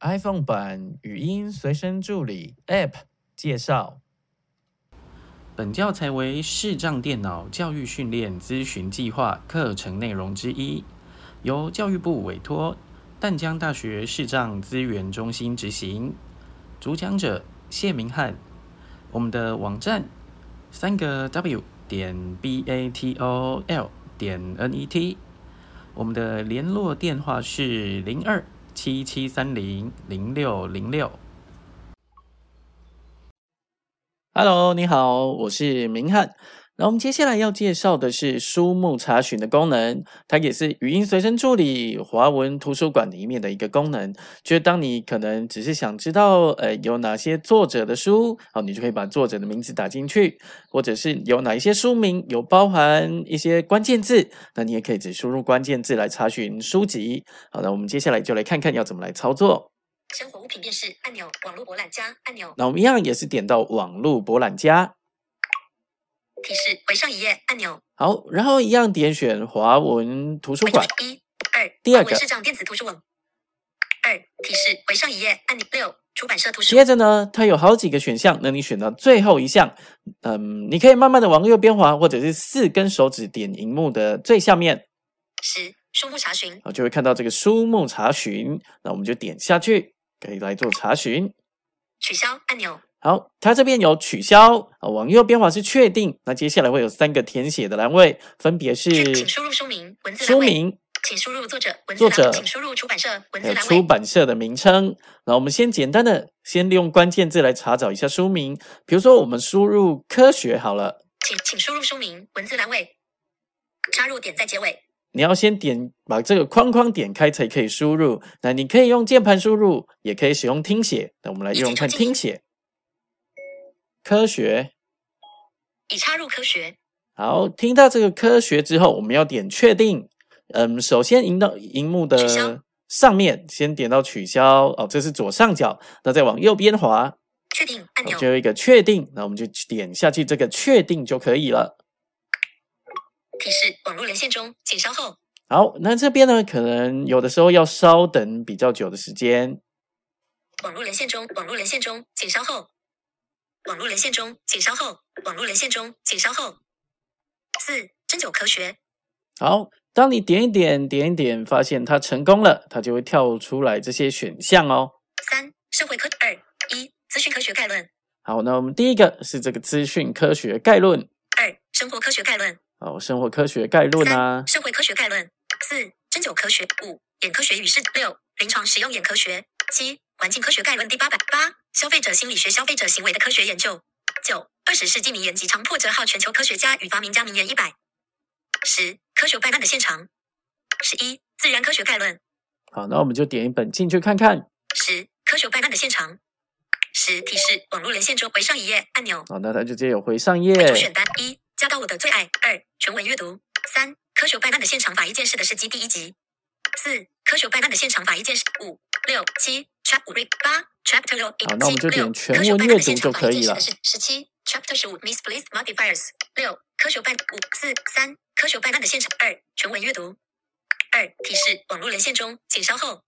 iPhone 版语音随身助理 App 介绍。本教材为视障电脑教育训练咨询计划课程内容之一，由教育部委托淡江大学视障资源中心执行。主讲者谢明翰。我们的网站三个 W 点 B A T O L 点 N E T。我们的联络电话是零二。七七三零零六零六，Hello，你好，我是明翰。那我们接下来要介绍的是书目查询的功能，它也是语音随身助理华文图书馆里面的一个功能。就是当你可能只是想知道，呃，有哪些作者的书，好，你就可以把作者的名字打进去，或者是有哪一些书名有包含一些关键字，那你也可以只输入关键字来查询书籍。好，那我们接下来就来看看要怎么来操作。生活物品辨识按钮，网络博览家按钮。那我们一样也是点到网络博览家。提示回上一页按钮。好，然后一样点选华文图书馆。一、二，第二个视障电子图书网。二，提示回上一页按钮。六，出版社图书。接着呢，它有好几个选项，那你选到最后一项，嗯，你可以慢慢的往右边滑，或者是四根手指点荧幕的最下面。十，书目查询。好，就会看到这个书目查询，那我们就点下去，可以来做查询。取消按钮。好，它这边有取消啊，往右边滑是确定。那接下来会有三个填写的栏位，分别是请输入书名、文字书名，请输入作者、文字作者，请输入出版社、文字栏出版社的名称。那我们先简单的先利用关键字来查找一下书名，比如说我们输入科学好了，请请输入书名、文字栏位，插入点在结尾。你要先点把这个框框点开才可以输入。那你可以用键盘输入，也可以使用听写。那我们来用看听写。科学，已插入科学。好，听到这个科学之后，我们要点确定。嗯，首先引到荧幕的上面，先点到取消。哦，这是左上角。那再往右边滑，确定按钮，就有一个确定。那我们就点下去，这个确定就可以了。提示：网络连线中，请稍后。好，那这边呢，可能有的时候要稍等比较久的时间。网络连线中，网络连线中，请稍后。网络连线中，请稍后。网络连线中，请稍后。四、针灸科学。好，当你点一点、点一点，发现它成功了，它就会跳出来这些选项哦。三、社会科。二、一、资讯科学概论。好，那我们第一个是这个资讯科学概论。二、生活科学概论。好，生活科学概论啊。社会科学概论。四、针灸科学。五、眼科学与视。六、临床使用眼科学。七、环境科学概论第八版。八。消费者心理学、消费者行为的科学研究。九、二十世纪名言及长破折号全球科学家与发明家名言一百。十、科学办案的现场。十一、自然科学概论。好，那我们就点一本进去看看。十、科学办案的现场。十、提示网络连线中回上一页按钮。好，那它就直接有回上页。主选单一，加到我的最爱。二、全文阅读。三、科学办案的现场法医鉴识的事迹第一集。四、科学办案的现场法医鉴识。五、六、七。Chapter 八，Chapter 六，好，那我们就点全文阅读就可以了。十七，Chapter 十五，Misplaced Modifiers。六，科学办五四三，科学办案的现场。二，全文阅读。二，提示：网络连线中，请稍后。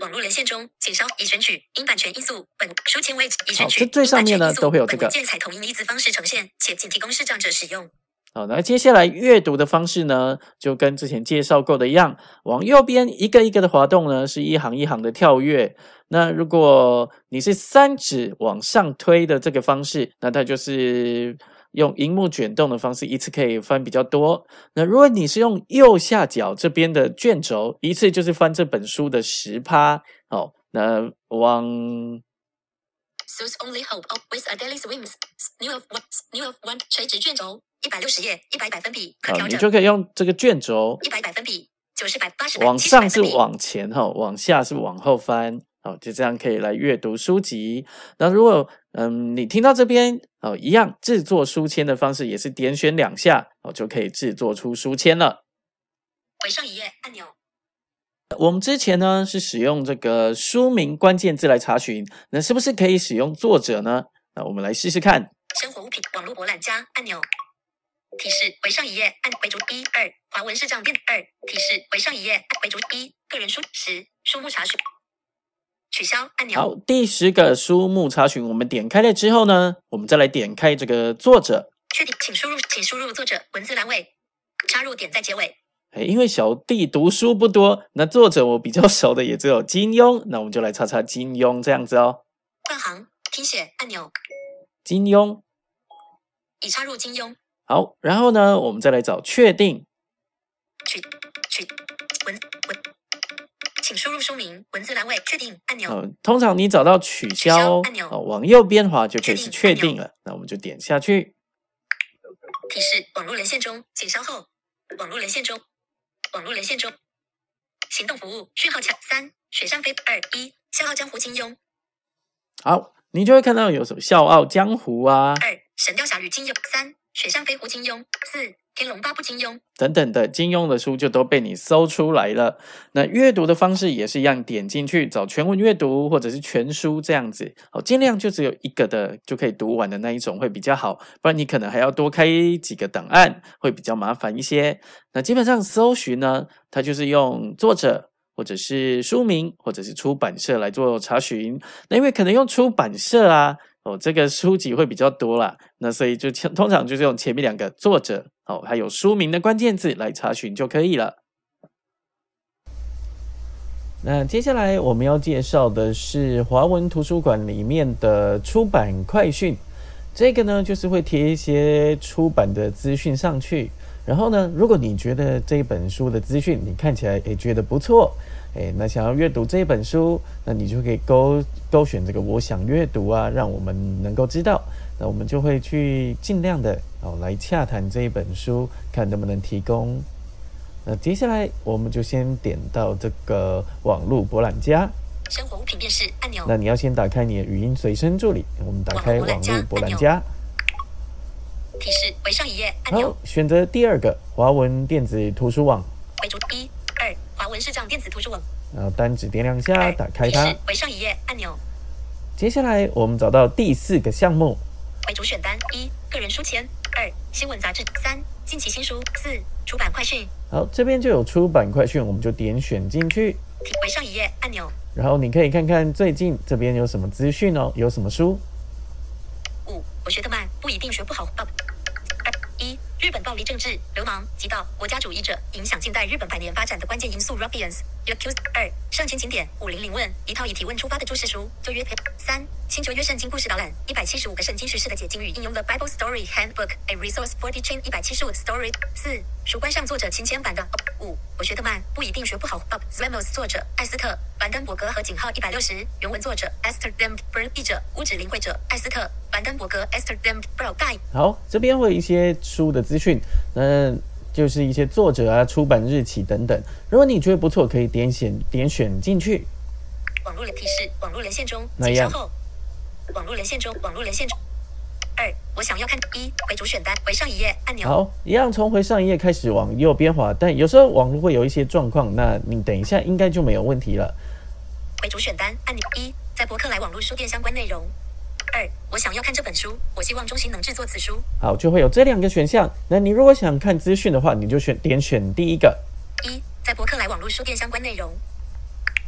网络连线中，请稍已选取。因版权因素，本书签位已选取。这最上面呢都会有这个。文件采同音译字方式呈现，且仅提供视障者使用。好，那接下来阅读的方式呢，就跟之前介绍过的一样，往右边一个一个的滑动呢，是一行一行的跳跃。那如果你是三指往上推的这个方式，那它就是用荧幕卷动的方式，一次可以翻比较多。那如果你是用右下角这边的卷轴，一次就是翻这本书的十趴。好，那往。soothes only hope of with adela swims newells newells one 垂直卷轴。一百六十页，一百百分比可调整。你就可以用这个卷轴。一百百分比，九十百八十往上是往前哈，往下是往后翻。好，就这样可以来阅读书籍。那如果嗯，你听到这边哦，一样制作书签的方式也是点选两下哦，就可以制作出书签了。回上一页按钮。我们之前呢是使用这个书名关键字来查询，那是不是可以使用作者呢？那我们来试试看。生活物品网络博览家按钮。提示为上一页，按为主一二华文视障电二提示为上一页按为主一个人书十书目查询取消按钮。好，第十个书目查询，我们点开了之后呢，我们再来点开这个作者。确定，请输入，请输入作者文字栏位，插入点在结尾。哎，因为小弟读书不多，那作者我比较熟的也只有金庸，那我们就来查查金庸这样子哦。换行拼写按钮，金庸，已插入金庸。好，然后呢，我们再来找确定。取取文文，请输入书名文字栏位，确定按钮。嗯，通常你找到取消按钮哦，往右边滑就可以是确确定定了。那我们就点下去。提示：网络连线中，请稍后。网络连线中，网络连线中。行动服务讯号卡三，水上飞二一，笑傲江湖金庸好，你就会看到有什么《笑傲江湖》啊二，神雕侠侣金庸三，雪山飞狐金庸四，天龙八部金庸等等的金庸的书就都被你搜出来了。那阅读的方式也是一样，点进去找全文阅读或者是全书这样子。好，尽量就只有一个的就可以读完的那一种会比较好，不然你可能还要多开几个档案，会比较麻烦一些。那基本上搜寻呢，它就是用作者。或者是书名，或者是出版社来做查询。那因为可能用出版社啊，哦，这个书籍会比较多啦，那所以就通常就是用前面两个作者哦，还有书名的关键字来查询就可以了。那接下来我们要介绍的是华文图书馆里面的出版快讯，这个呢就是会贴一些出版的资讯上去。然后呢，如果你觉得这一本书的资讯你看起来也觉得不错，诶，那想要阅读这一本书，那你就可以勾勾选这个我想阅读啊，让我们能够知道，那我们就会去尽量的哦来洽谈这一本书，看能不能提供。那接下来我们就先点到这个网络博览家，生活物品辨识按钮。那你要先打开你的语音随身助理，我们打开网络博览家。提示为上一页按钮好，，选择第二个华文电子图书网，为主一二华文视障电子图书网。然后单指点两下，打开它提示。为上一页按钮接下来我们找到第四个项目，为主选单一个人书签二新闻杂志三近期新书四出版快讯好，这边就有出版快讯，我们就点选进去，提为上一页按钮然后你可以看看最近这边有什么资讯哦，有什么书。五我学得慢不一定学不好。一日本暴力政治流氓极道国家主义者影响近代日本百年发展的关键因素 Ruffians Accused 二上前请点五零零问一套以提问出发的注释书旧约三星球约圣经故事导览一百七十五个圣经叙事的解经与应用的 Bible Story Handbook A Resource for Teaching 一百七十五 Story 四书观上作者亲签版的。五我学得慢不一定学不好。Up Ramos 作者艾斯特。凡登伯格和井号一百六十原文作者 Esther Demberg 译者屋指领会者艾斯特。凡登伯格 Esther Demberg 盖好，这边会有一些书的资讯，那就是一些作者啊、出版日期等等。如果你觉得不错，可以点选点选进去。网络连提示，网络连线中，那样。网络连线中，网络连线中。二，我想要看一回主选单回上一页按钮。好，一样从回上一页开始往右边滑，但有时候网络会有一些状况，那你等一下应该就没有问题了。回主选单按钮一，在博客来网络书店相关内容。二，我想要看这本书，我希望中心能制作此书。好，就会有这两个选项。那你如果想看资讯的话，你就选点选第一个。一，在博客来网络书店相关内容。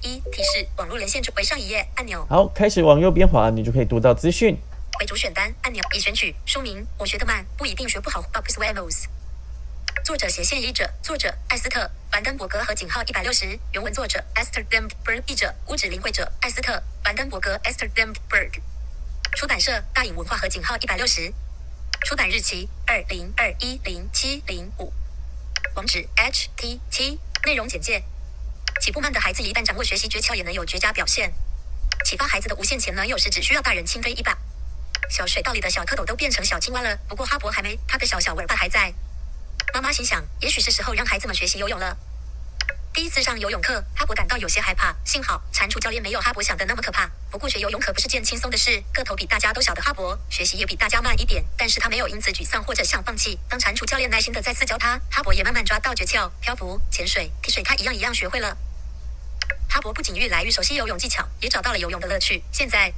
一，提示网络连线中为上一页按钮。好，开始往右边滑，你就可以读到资讯。为主选单按钮已选取。书名：我学得慢，不一定学不好。Bob Swamos。作者斜线译者，作者艾斯特·凡登伯格和井号一百六十，原文作者 Esther Demberg，译者乌指林会者艾斯特·凡登伯格 Esther Demberg。出版社：大隐文化和井号一百六十。出版日期：二零二一零七零五。网址：htt。内容简介：起步慢的孩子一旦掌握学习诀窍，也能有绝佳表现。启发孩子的无限潜能，有时只需要大人轻飞一把。小水道里的小蝌蚪都变成小青蛙了，不过哈勃还没，他的小小尾巴还在。妈妈心想，也许是时候让孩子们学习游泳了。第一次上游泳课，哈勃感到有些害怕，幸好蟾蜍教练没有哈勃想的那么可怕。不过学游泳可不是件轻松的事，个头比大家都小的哈勃，学习也比大家慢一点，但是他没有因此沮丧或者想放弃。当蟾蜍教练耐心的再次教他，哈勃也慢慢抓到诀窍，漂浮、潜水、踢水，他一样一样学会了。哈勃不仅越来越熟悉游泳技巧，也找到了游泳的乐趣。现在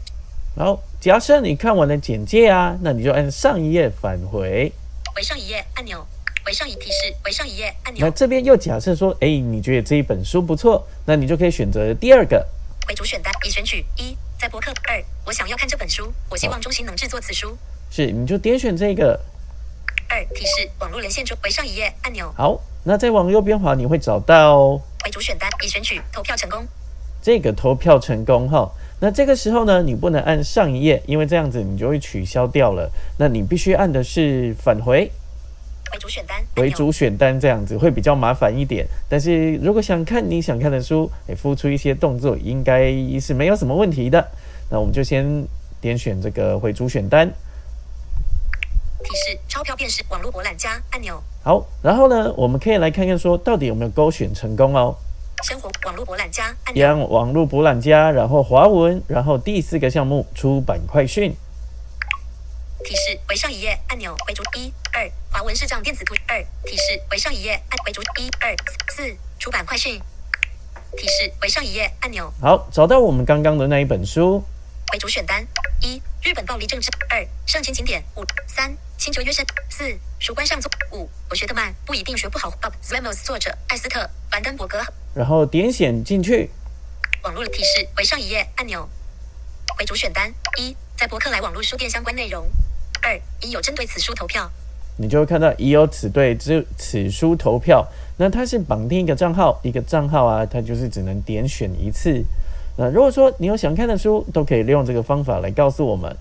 好，假设你看完了简介啊，那你就按上一页返回。回上一页按钮，为上一提示，为上一页按钮那，这边又假设说，哎，你觉得这一本书不错，那你就可以选择第二个。为主选单已选取一，在博客二，我想要看这本书，我希望中心能制作此书。是，你就点选这个。二提示网络连线中为上一页按钮。好，那再往右边滑，你会找到为主选单已选取投票成功。这个投票成功哈，那这个时候呢，你不能按上一页，因为这样子你就会取消掉了。那你必须按的是返回为主选单为主选单，这样子会比较麻烦一点。但是如果想看你想看的书，诶，付出一些动作，应该是没有什么问题的。那我们就先点选这个回主选单。提示：钞票便是网络博览家按钮。好，然后呢，我们可以来看看说到底有没有勾选成功哦。生活网络博览家按钮。样网络博览家，然后华文，然后第四个项目出版快讯。提示：为上一页按钮。回主一二华文视障电子图二。提示：为上一页按回主一二四出版快讯。提示：为上一页按钮。好，找到我们刚刚的那一本书。为主选单一日本暴力政治二上前景点五三。星球约生四，书关上座五，我学得慢不一定学不好。Bob Ramos 作者艾斯特凡登伯格。然后点选进去。网络提示为上一页按钮。为主选单一，在博客来网络书店相关内容。二，已有针对此书投票。你就会看到已有此对之此书投票。那它是绑定一个账号，一个账号啊，它就是只能点选一次。那如果说你有想看的书，都可以利用这个方法来告诉我们。